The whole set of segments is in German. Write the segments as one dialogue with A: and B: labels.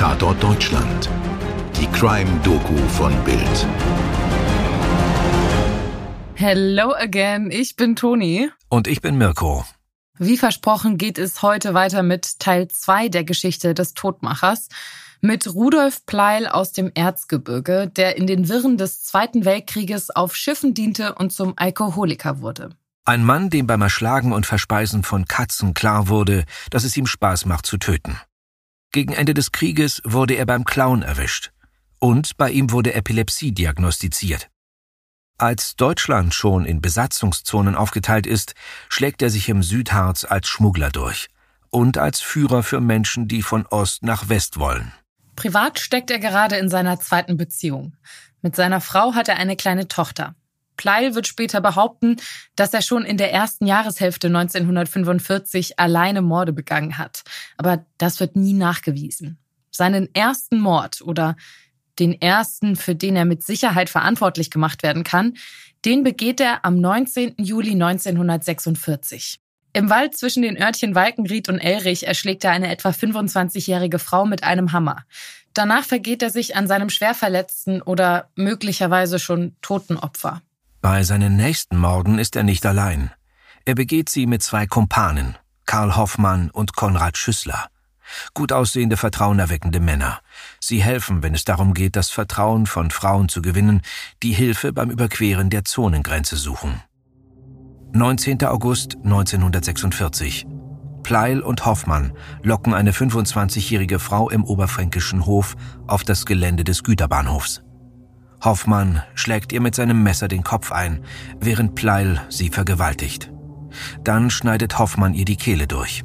A: Tatort Deutschland. Die Crime-Doku von Bild.
B: Hello again, ich bin Toni.
C: Und ich bin Mirko.
B: Wie versprochen geht es heute weiter mit Teil 2 der Geschichte des Todmachers. Mit Rudolf Pleil aus dem Erzgebirge, der in den Wirren des Zweiten Weltkrieges auf Schiffen diente und zum Alkoholiker wurde.
C: Ein Mann, dem beim Erschlagen und Verspeisen von Katzen klar wurde, dass es ihm Spaß macht zu töten. Gegen Ende des Krieges wurde er beim Klauen erwischt. Und bei ihm wurde Epilepsie diagnostiziert. Als Deutschland schon in Besatzungszonen aufgeteilt ist, schlägt er sich im Südharz als Schmuggler durch und als Führer für Menschen, die von Ost nach West wollen.
B: Privat steckt er gerade in seiner zweiten Beziehung. Mit seiner Frau hat er eine kleine Tochter. Pleil wird später behaupten, dass er schon in der ersten Jahreshälfte 1945 alleine Morde begangen hat. Aber das wird nie nachgewiesen. Seinen ersten Mord oder den ersten, für den er mit Sicherheit verantwortlich gemacht werden kann, den begeht er am 19. Juli 1946. Im Wald zwischen den Örtchen Walkenried und Elrich erschlägt er eine etwa 25-jährige Frau mit einem Hammer. Danach vergeht er sich an seinem schwerverletzten oder möglicherweise schon toten Opfer.
C: Bei seinen nächsten Morden ist er nicht allein. Er begeht sie mit zwei Kumpanen, Karl Hoffmann und Konrad Schüssler. Gut aussehende, vertrauenerweckende Männer. Sie helfen, wenn es darum geht, das Vertrauen von Frauen zu gewinnen, die Hilfe beim Überqueren der Zonengrenze suchen. 19. August 1946. Pleil und Hoffmann locken eine 25-jährige Frau im oberfränkischen Hof auf das Gelände des Güterbahnhofs. Hoffmann schlägt ihr mit seinem Messer den Kopf ein, während Pleil sie vergewaltigt. Dann schneidet Hoffmann ihr die Kehle durch.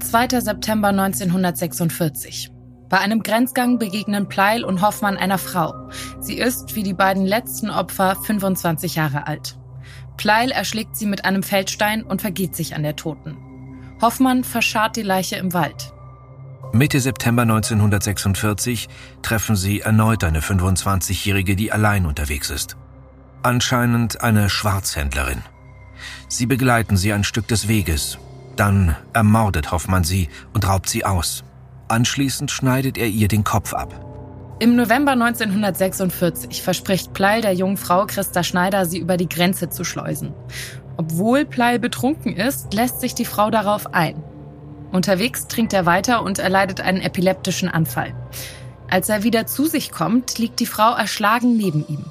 B: 2. September 1946. Bei einem Grenzgang begegnen Pleil und Hoffmann einer Frau. Sie ist, wie die beiden letzten Opfer, 25 Jahre alt. Pleil erschlägt sie mit einem Feldstein und vergeht sich an der Toten. Hoffmann verscharrt die Leiche im Wald.
C: Mitte September 1946 treffen sie erneut eine 25-Jährige, die allein unterwegs ist. Anscheinend eine Schwarzhändlerin. Sie begleiten sie ein Stück des Weges. Dann ermordet Hoffmann sie und raubt sie aus. Anschließend schneidet er ihr den Kopf ab.
B: Im November 1946 verspricht Pleil der jungen Frau Christa Schneider, sie über die Grenze zu schleusen. Obwohl Pleil betrunken ist, lässt sich die Frau darauf ein. Unterwegs trinkt er weiter und erleidet einen epileptischen Anfall. Als er wieder zu sich kommt, liegt die Frau erschlagen neben ihm.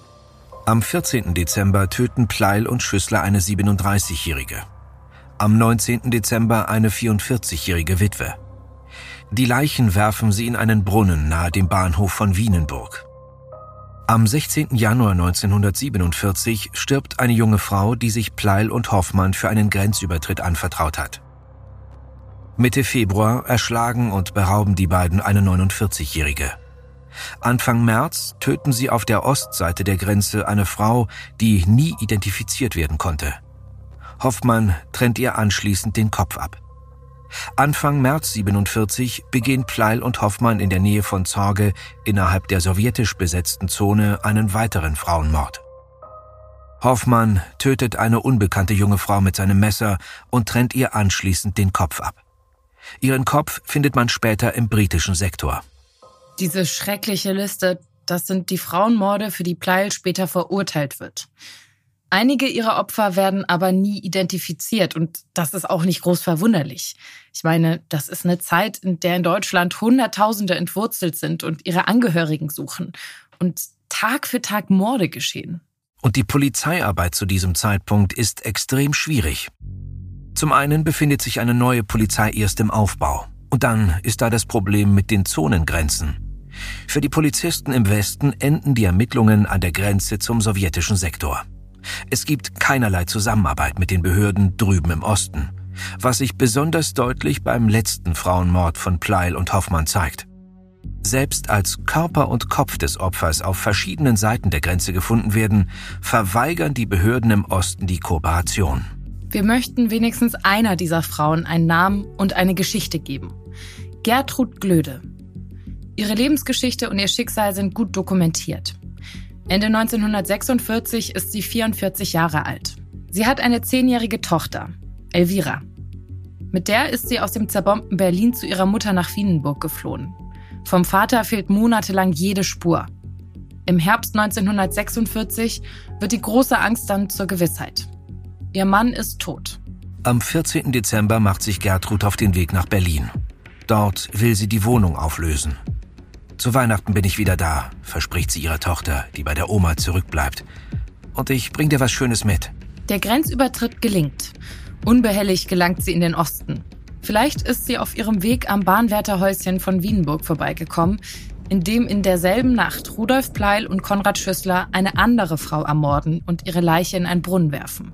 C: Am 14. Dezember töten Pleil und Schüssler eine 37-Jährige. Am 19. Dezember eine 44-jährige Witwe. Die Leichen werfen sie in einen Brunnen nahe dem Bahnhof von Wienenburg. Am 16. Januar 1947 stirbt eine junge Frau, die sich Pleil und Hoffmann für einen Grenzübertritt anvertraut hat. Mitte Februar erschlagen und berauben die beiden eine 49-Jährige. Anfang März töten sie auf der Ostseite der Grenze eine Frau, die nie identifiziert werden konnte. Hoffmann trennt ihr anschließend den Kopf ab. Anfang März 47 begehen Pleil und Hoffmann in der Nähe von Zorge innerhalb der sowjetisch besetzten Zone einen weiteren Frauenmord. Hoffmann tötet eine unbekannte junge Frau mit seinem Messer und trennt ihr anschließend den Kopf ab. Ihren Kopf findet man später im britischen Sektor.
B: Diese schreckliche Liste, das sind die Frauenmorde, für die Pleil später verurteilt wird. Einige ihrer Opfer werden aber nie identifiziert und das ist auch nicht groß verwunderlich. Ich meine, das ist eine Zeit, in der in Deutschland Hunderttausende entwurzelt sind und ihre Angehörigen suchen und Tag für Tag Morde geschehen.
C: Und die Polizeiarbeit zu diesem Zeitpunkt ist extrem schwierig. Zum einen befindet sich eine neue Polizei erst im Aufbau. Und dann ist da das Problem mit den Zonengrenzen. Für die Polizisten im Westen enden die Ermittlungen an der Grenze zum sowjetischen Sektor. Es gibt keinerlei Zusammenarbeit mit den Behörden drüben im Osten, was sich besonders deutlich beim letzten Frauenmord von Pleil und Hoffmann zeigt. Selbst als Körper und Kopf des Opfers auf verschiedenen Seiten der Grenze gefunden werden, verweigern die Behörden im Osten die Kooperation.
B: Wir möchten wenigstens einer dieser Frauen einen Namen und eine Geschichte geben. Gertrud Glöde. Ihre Lebensgeschichte und ihr Schicksal sind gut dokumentiert. Ende 1946 ist sie 44 Jahre alt. Sie hat eine zehnjährige Tochter, Elvira. Mit der ist sie aus dem zerbombten Berlin zu ihrer Mutter nach Wienenburg geflohen. Vom Vater fehlt monatelang jede Spur. Im Herbst 1946 wird die große Angst dann zur Gewissheit. Ihr Mann ist tot.
C: Am 14. Dezember macht sich Gertrud auf den Weg nach Berlin. Dort will sie die Wohnung auflösen. Zu Weihnachten bin ich wieder da, verspricht sie ihrer Tochter, die bei der Oma zurückbleibt. Und ich bring dir was Schönes mit.
B: Der Grenzübertritt gelingt. Unbehelligt gelangt sie in den Osten. Vielleicht ist sie auf ihrem Weg am Bahnwärterhäuschen von Wiedenburg vorbeigekommen, in dem in derselben Nacht Rudolf Pleil und Konrad Schüssler eine andere Frau ermorden und ihre Leiche in einen Brunnen werfen.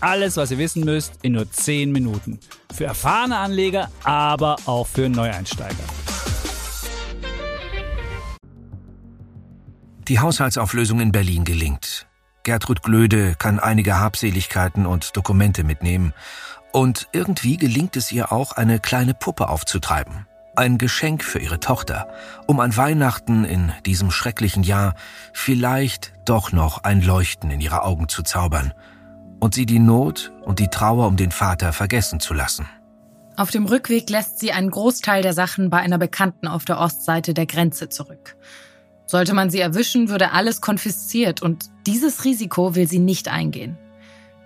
D: alles, was ihr wissen müsst, in nur 10 Minuten. Für erfahrene Anleger, aber auch für Neueinsteiger.
C: Die Haushaltsauflösung in Berlin gelingt. Gertrud Glöde kann einige Habseligkeiten und Dokumente mitnehmen. Und irgendwie gelingt es ihr auch, eine kleine Puppe aufzutreiben. Ein Geschenk für ihre Tochter, um an Weihnachten in diesem schrecklichen Jahr vielleicht doch noch ein Leuchten in ihre Augen zu zaubern – und sie die Not und die Trauer um den Vater vergessen zu lassen.
B: Auf dem Rückweg lässt sie einen Großteil der Sachen bei einer Bekannten auf der Ostseite der Grenze zurück. Sollte man sie erwischen, würde alles konfisziert und dieses Risiko will sie nicht eingehen.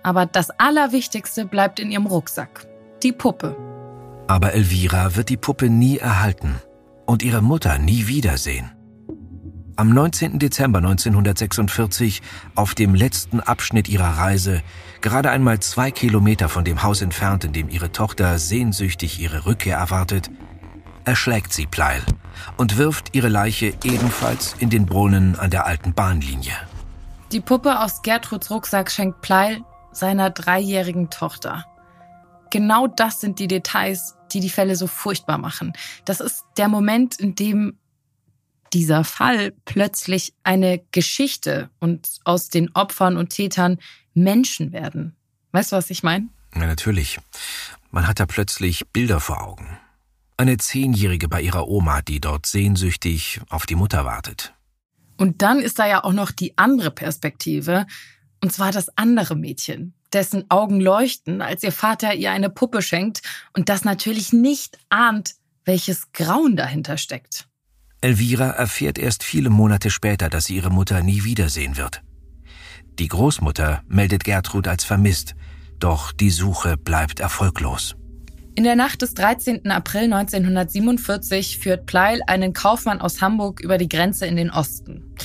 B: Aber das Allerwichtigste bleibt in ihrem Rucksack. Die Puppe.
C: Aber Elvira wird die Puppe nie erhalten und ihre Mutter nie wiedersehen. Am 19. Dezember 1946, auf dem letzten Abschnitt ihrer Reise, gerade einmal zwei Kilometer von dem Haus entfernt, in dem ihre Tochter sehnsüchtig ihre Rückkehr erwartet, erschlägt sie Pleil und wirft ihre Leiche ebenfalls in den Brunnen an der alten Bahnlinie.
B: Die Puppe aus Gertruds Rucksack schenkt Pleil seiner dreijährigen Tochter. Genau das sind die Details, die die Fälle so furchtbar machen. Das ist der Moment, in dem dieser Fall plötzlich eine Geschichte und aus den Opfern und Tätern Menschen werden. Weißt du, was ich meine?
C: Ja, natürlich. Man hat da plötzlich Bilder vor Augen. Eine Zehnjährige bei ihrer Oma, die dort sehnsüchtig auf die Mutter wartet.
B: Und dann ist da ja auch noch die andere Perspektive, und zwar das andere Mädchen, dessen Augen leuchten, als ihr Vater ihr eine Puppe schenkt und das natürlich nicht ahnt, welches Grauen dahinter steckt.
C: Elvira erfährt erst viele Monate später, dass sie ihre Mutter nie wiedersehen wird. Die Großmutter meldet Gertrud als vermisst, doch die Suche bleibt erfolglos.
B: In der Nacht des 13. April 1947 führt Pleil einen Kaufmann aus Hamburg über die Grenze in den Osten.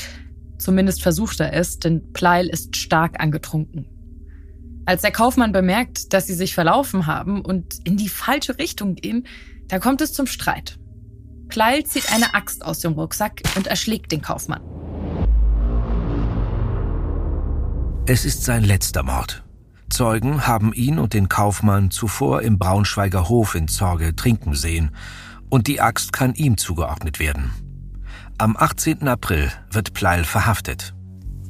B: Zumindest versucht er es, denn Pleil ist stark angetrunken. Als der Kaufmann bemerkt, dass sie sich verlaufen haben und in die falsche Richtung gehen, da kommt es zum Streit. Pleil zieht eine Axt aus dem Rucksack und erschlägt den Kaufmann.
C: Es ist sein letzter Mord. Zeugen haben ihn und den Kaufmann zuvor im Braunschweiger Hof in Zorge trinken sehen, und die Axt kann ihm zugeordnet werden. Am 18. April wird Pleil verhaftet.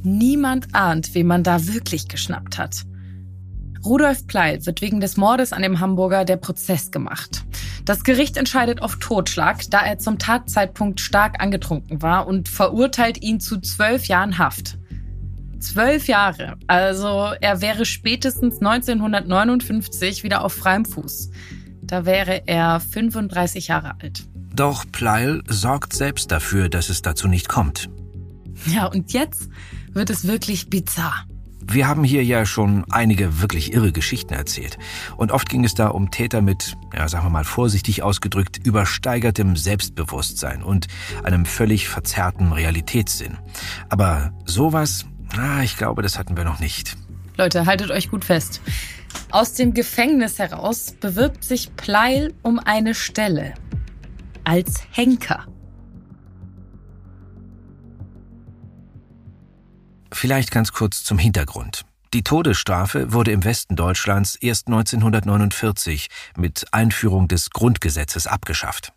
B: Niemand ahnt, wen man da wirklich geschnappt hat. Rudolf Pleil wird wegen des Mordes an dem Hamburger der Prozess gemacht. Das Gericht entscheidet auf Totschlag, da er zum Tatzeitpunkt stark angetrunken war und verurteilt ihn zu zwölf Jahren Haft. Zwölf Jahre. Also er wäre spätestens 1959 wieder auf freiem Fuß. Da wäre er 35 Jahre alt.
C: Doch Pleil sorgt selbst dafür, dass es dazu nicht kommt.
B: Ja, und jetzt wird es wirklich bizarr.
C: Wir haben hier ja schon einige wirklich irre Geschichten erzählt. Und oft ging es da um Täter mit, ja, sagen wir mal vorsichtig ausgedrückt, übersteigertem Selbstbewusstsein und einem völlig verzerrten Realitätssinn. Aber sowas, ah, ich glaube, das hatten wir noch nicht.
B: Leute, haltet euch gut fest. Aus dem Gefängnis heraus bewirbt sich Pleil um eine Stelle als Henker.
C: Vielleicht ganz kurz zum Hintergrund. Die Todesstrafe wurde im Westen Deutschlands erst 1949 mit Einführung des Grundgesetzes abgeschafft.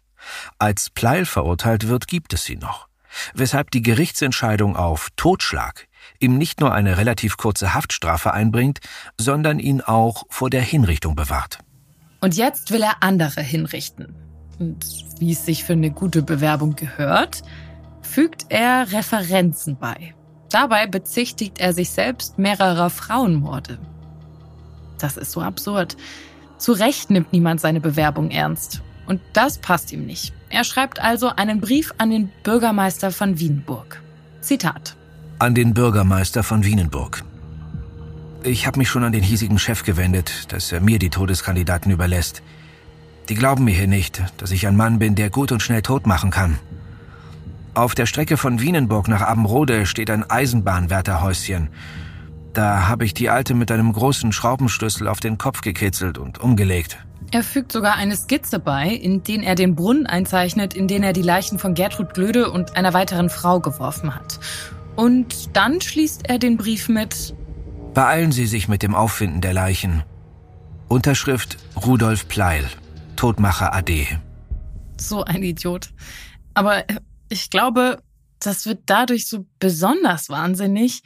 C: Als Pleil verurteilt wird, gibt es sie noch. Weshalb die Gerichtsentscheidung auf Totschlag ihm nicht nur eine relativ kurze Haftstrafe einbringt, sondern ihn auch vor der Hinrichtung bewahrt.
B: Und jetzt will er andere hinrichten. Und wie es sich für eine gute Bewerbung gehört, fügt er Referenzen bei. Dabei bezichtigt er sich selbst mehrerer Frauenmorde. Das ist so absurd. Zu Recht nimmt niemand seine Bewerbung ernst. Und das passt ihm nicht. Er schreibt also einen Brief an den Bürgermeister von Wienburg. Zitat.
C: An den Bürgermeister von Wienenburg. Ich habe mich schon an den hiesigen Chef gewendet, dass er mir die Todeskandidaten überlässt. Die glauben mir hier nicht, dass ich ein Mann bin, der gut und schnell tot machen kann. Auf der Strecke von Wienenburg nach Abenrode steht ein Eisenbahnwärterhäuschen. Da habe ich die Alte mit einem großen Schraubenschlüssel auf den Kopf gekitzelt und umgelegt.
B: Er fügt sogar eine Skizze bei, in den er den Brunnen einzeichnet, in den er die Leichen von Gertrud Glöde und einer weiteren Frau geworfen hat. Und dann schließt er den Brief mit
C: Beeilen Sie sich mit dem Auffinden der Leichen. Unterschrift Rudolf Pleil, Todmacher AD.
B: So ein Idiot. Aber ich glaube, das wird dadurch so besonders wahnsinnig,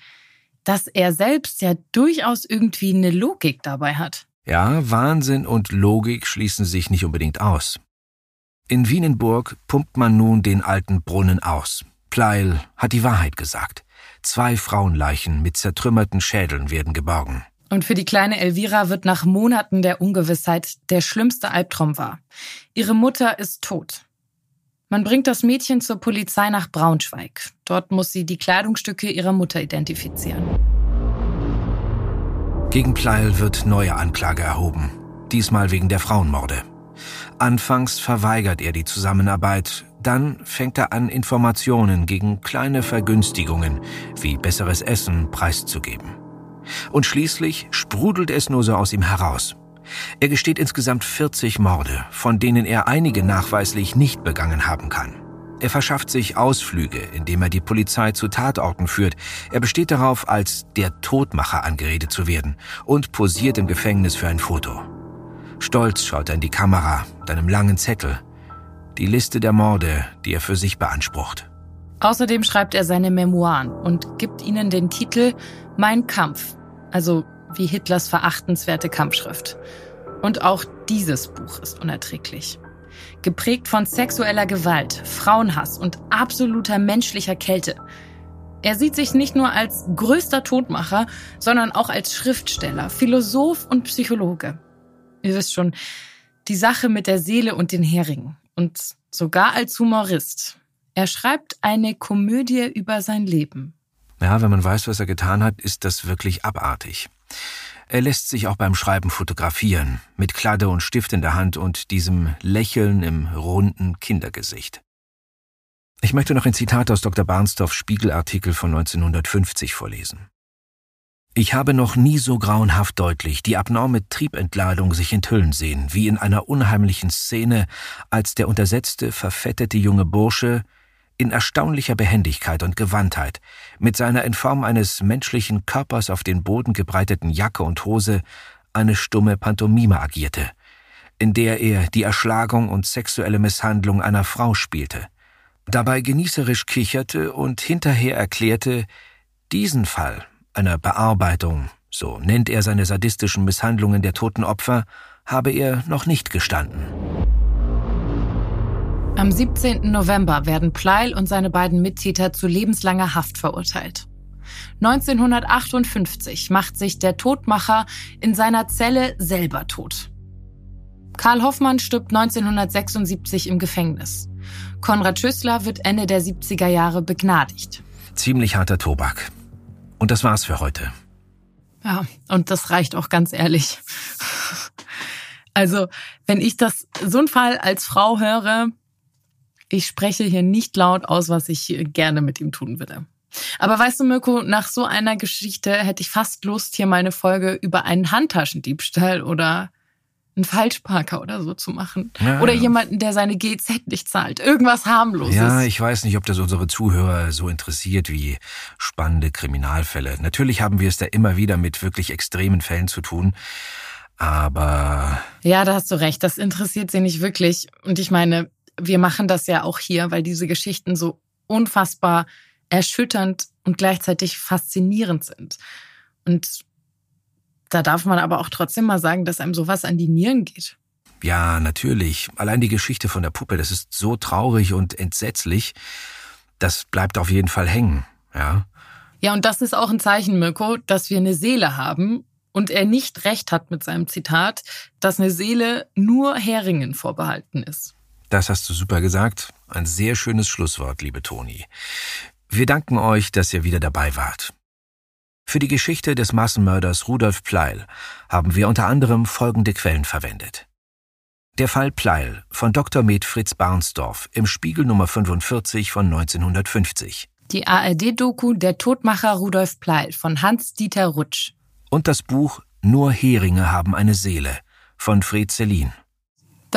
B: dass er selbst ja durchaus irgendwie eine Logik dabei hat.
C: Ja, Wahnsinn und Logik schließen sich nicht unbedingt aus. In Wienenburg pumpt man nun den alten Brunnen aus. Pleil hat die Wahrheit gesagt. Zwei Frauenleichen mit zertrümmerten Schädeln werden geborgen.
B: Und für die kleine Elvira wird nach Monaten der Ungewissheit der schlimmste Albtraum wahr. Ihre Mutter ist tot. Man bringt das Mädchen zur Polizei nach Braunschweig. Dort muss sie die Kleidungsstücke ihrer Mutter identifizieren.
C: Gegen Pleil wird neue Anklage erhoben, diesmal wegen der Frauenmorde. Anfangs verweigert er die Zusammenarbeit, dann fängt er an, Informationen gegen kleine Vergünstigungen wie besseres Essen preiszugeben. Und schließlich sprudelt es nur so aus ihm heraus. Er gesteht insgesamt 40 Morde, von denen er einige nachweislich nicht begangen haben kann. Er verschafft sich Ausflüge, indem er die Polizei zu Tatorten führt. Er besteht darauf, als der Todmacher angeredet zu werden und posiert im Gefängnis für ein Foto. Stolz schaut er in die Kamera mit einem langen Zettel. Die Liste der Morde, die er für sich beansprucht.
B: Außerdem schreibt er seine Memoiren und gibt ihnen den Titel Mein Kampf, also wie Hitlers verachtenswerte Kampfschrift. Und auch dieses Buch ist unerträglich geprägt von sexueller Gewalt, Frauenhass und absoluter menschlicher Kälte. Er sieht sich nicht nur als größter Todmacher, sondern auch als Schriftsteller, Philosoph und Psychologe. Ihr wisst schon, die Sache mit der Seele und den Heringen. Und sogar als Humorist. Er schreibt eine Komödie über sein Leben.
C: Ja, wenn man weiß, was er getan hat, ist das wirklich abartig. Er lässt sich auch beim Schreiben fotografieren, mit Kladde und Stift in der Hand und diesem Lächeln im runden Kindergesicht. Ich möchte noch ein Zitat aus Dr. Barnsdorfs Spiegelartikel von 1950 vorlesen. Ich habe noch nie so grauenhaft deutlich die abnorme Triebentladung sich enthüllen sehen, wie in einer unheimlichen Szene, als der untersetzte, verfettete junge Bursche in erstaunlicher Behendigkeit und Gewandtheit, mit seiner in Form eines menschlichen Körpers auf den Boden gebreiteten Jacke und Hose eine stumme Pantomime agierte, in der er die Erschlagung und sexuelle Misshandlung einer Frau spielte, dabei genießerisch kicherte und hinterher erklärte, diesen Fall einer Bearbeitung, so nennt er seine sadistischen Misshandlungen der toten Opfer, habe er noch nicht gestanden.
B: Am 17. November werden Pleil und seine beiden Mittäter zu lebenslanger Haft verurteilt. 1958 macht sich der Todmacher in seiner Zelle selber tot. Karl Hoffmann stirbt 1976 im Gefängnis. Konrad Schüssler wird Ende der 70er Jahre begnadigt.
C: Ziemlich harter Tobak. Und das war's für heute.
B: Ja, und das reicht auch ganz ehrlich. Also, wenn ich das so einen Fall als Frau höre, ich spreche hier nicht laut aus, was ich gerne mit ihm tun würde. Aber weißt du, Mirko, nach so einer Geschichte hätte ich fast Lust, hier mal eine Folge über einen Handtaschendiebstahl oder einen Falschparker oder so zu machen. Ja, oder jemanden, der seine GZ nicht zahlt. Irgendwas harmloses.
C: Ja, ich weiß nicht, ob das unsere Zuhörer so interessiert wie spannende Kriminalfälle. Natürlich haben wir es da immer wieder mit wirklich extremen Fällen zu tun. Aber.
B: Ja, da hast du recht. Das interessiert sie nicht wirklich. Und ich meine, wir machen das ja auch hier, weil diese Geschichten so unfassbar erschütternd und gleichzeitig faszinierend sind. Und da darf man aber auch trotzdem mal sagen, dass einem sowas an die Nieren geht.
C: Ja, natürlich. Allein die Geschichte von der Puppe, das ist so traurig und entsetzlich. Das bleibt auf jeden Fall hängen, ja.
B: Ja, und das ist auch ein Zeichen, Mirko, dass wir eine Seele haben und er nicht recht hat mit seinem Zitat, dass eine Seele nur Heringen vorbehalten ist.
C: Das hast du super gesagt. Ein sehr schönes Schlusswort, liebe Toni. Wir danken euch, dass ihr wieder dabei wart. Für die Geschichte des Massenmörders Rudolf Pleil haben wir unter anderem folgende Quellen verwendet. Der Fall Pleil von Dr. Med Fritz Barnsdorf im Spiegel Nummer 45 von 1950.
B: Die ARD-Doku Der Todmacher Rudolf Pleil von Hans-Dieter Rutsch.
C: Und das Buch Nur Heringe haben eine Seele von Fred Celine.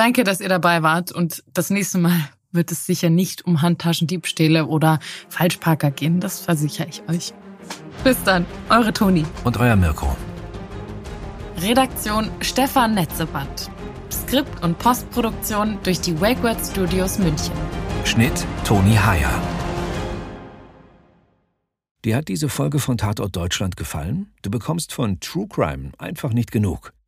B: Danke, dass ihr dabei wart und das nächste Mal wird es sicher nicht um Handtaschendiebstähle oder Falschparker gehen, das versichere ich euch. Bis dann, eure Toni.
C: Und euer Mirko.
B: Redaktion Stefan Netzeband. Skript und Postproduktion durch die WakeWord Studios München.
C: Schnitt Toni Heyer. Dir hat diese Folge von Tatort Deutschland gefallen? Du bekommst von True Crime einfach nicht genug.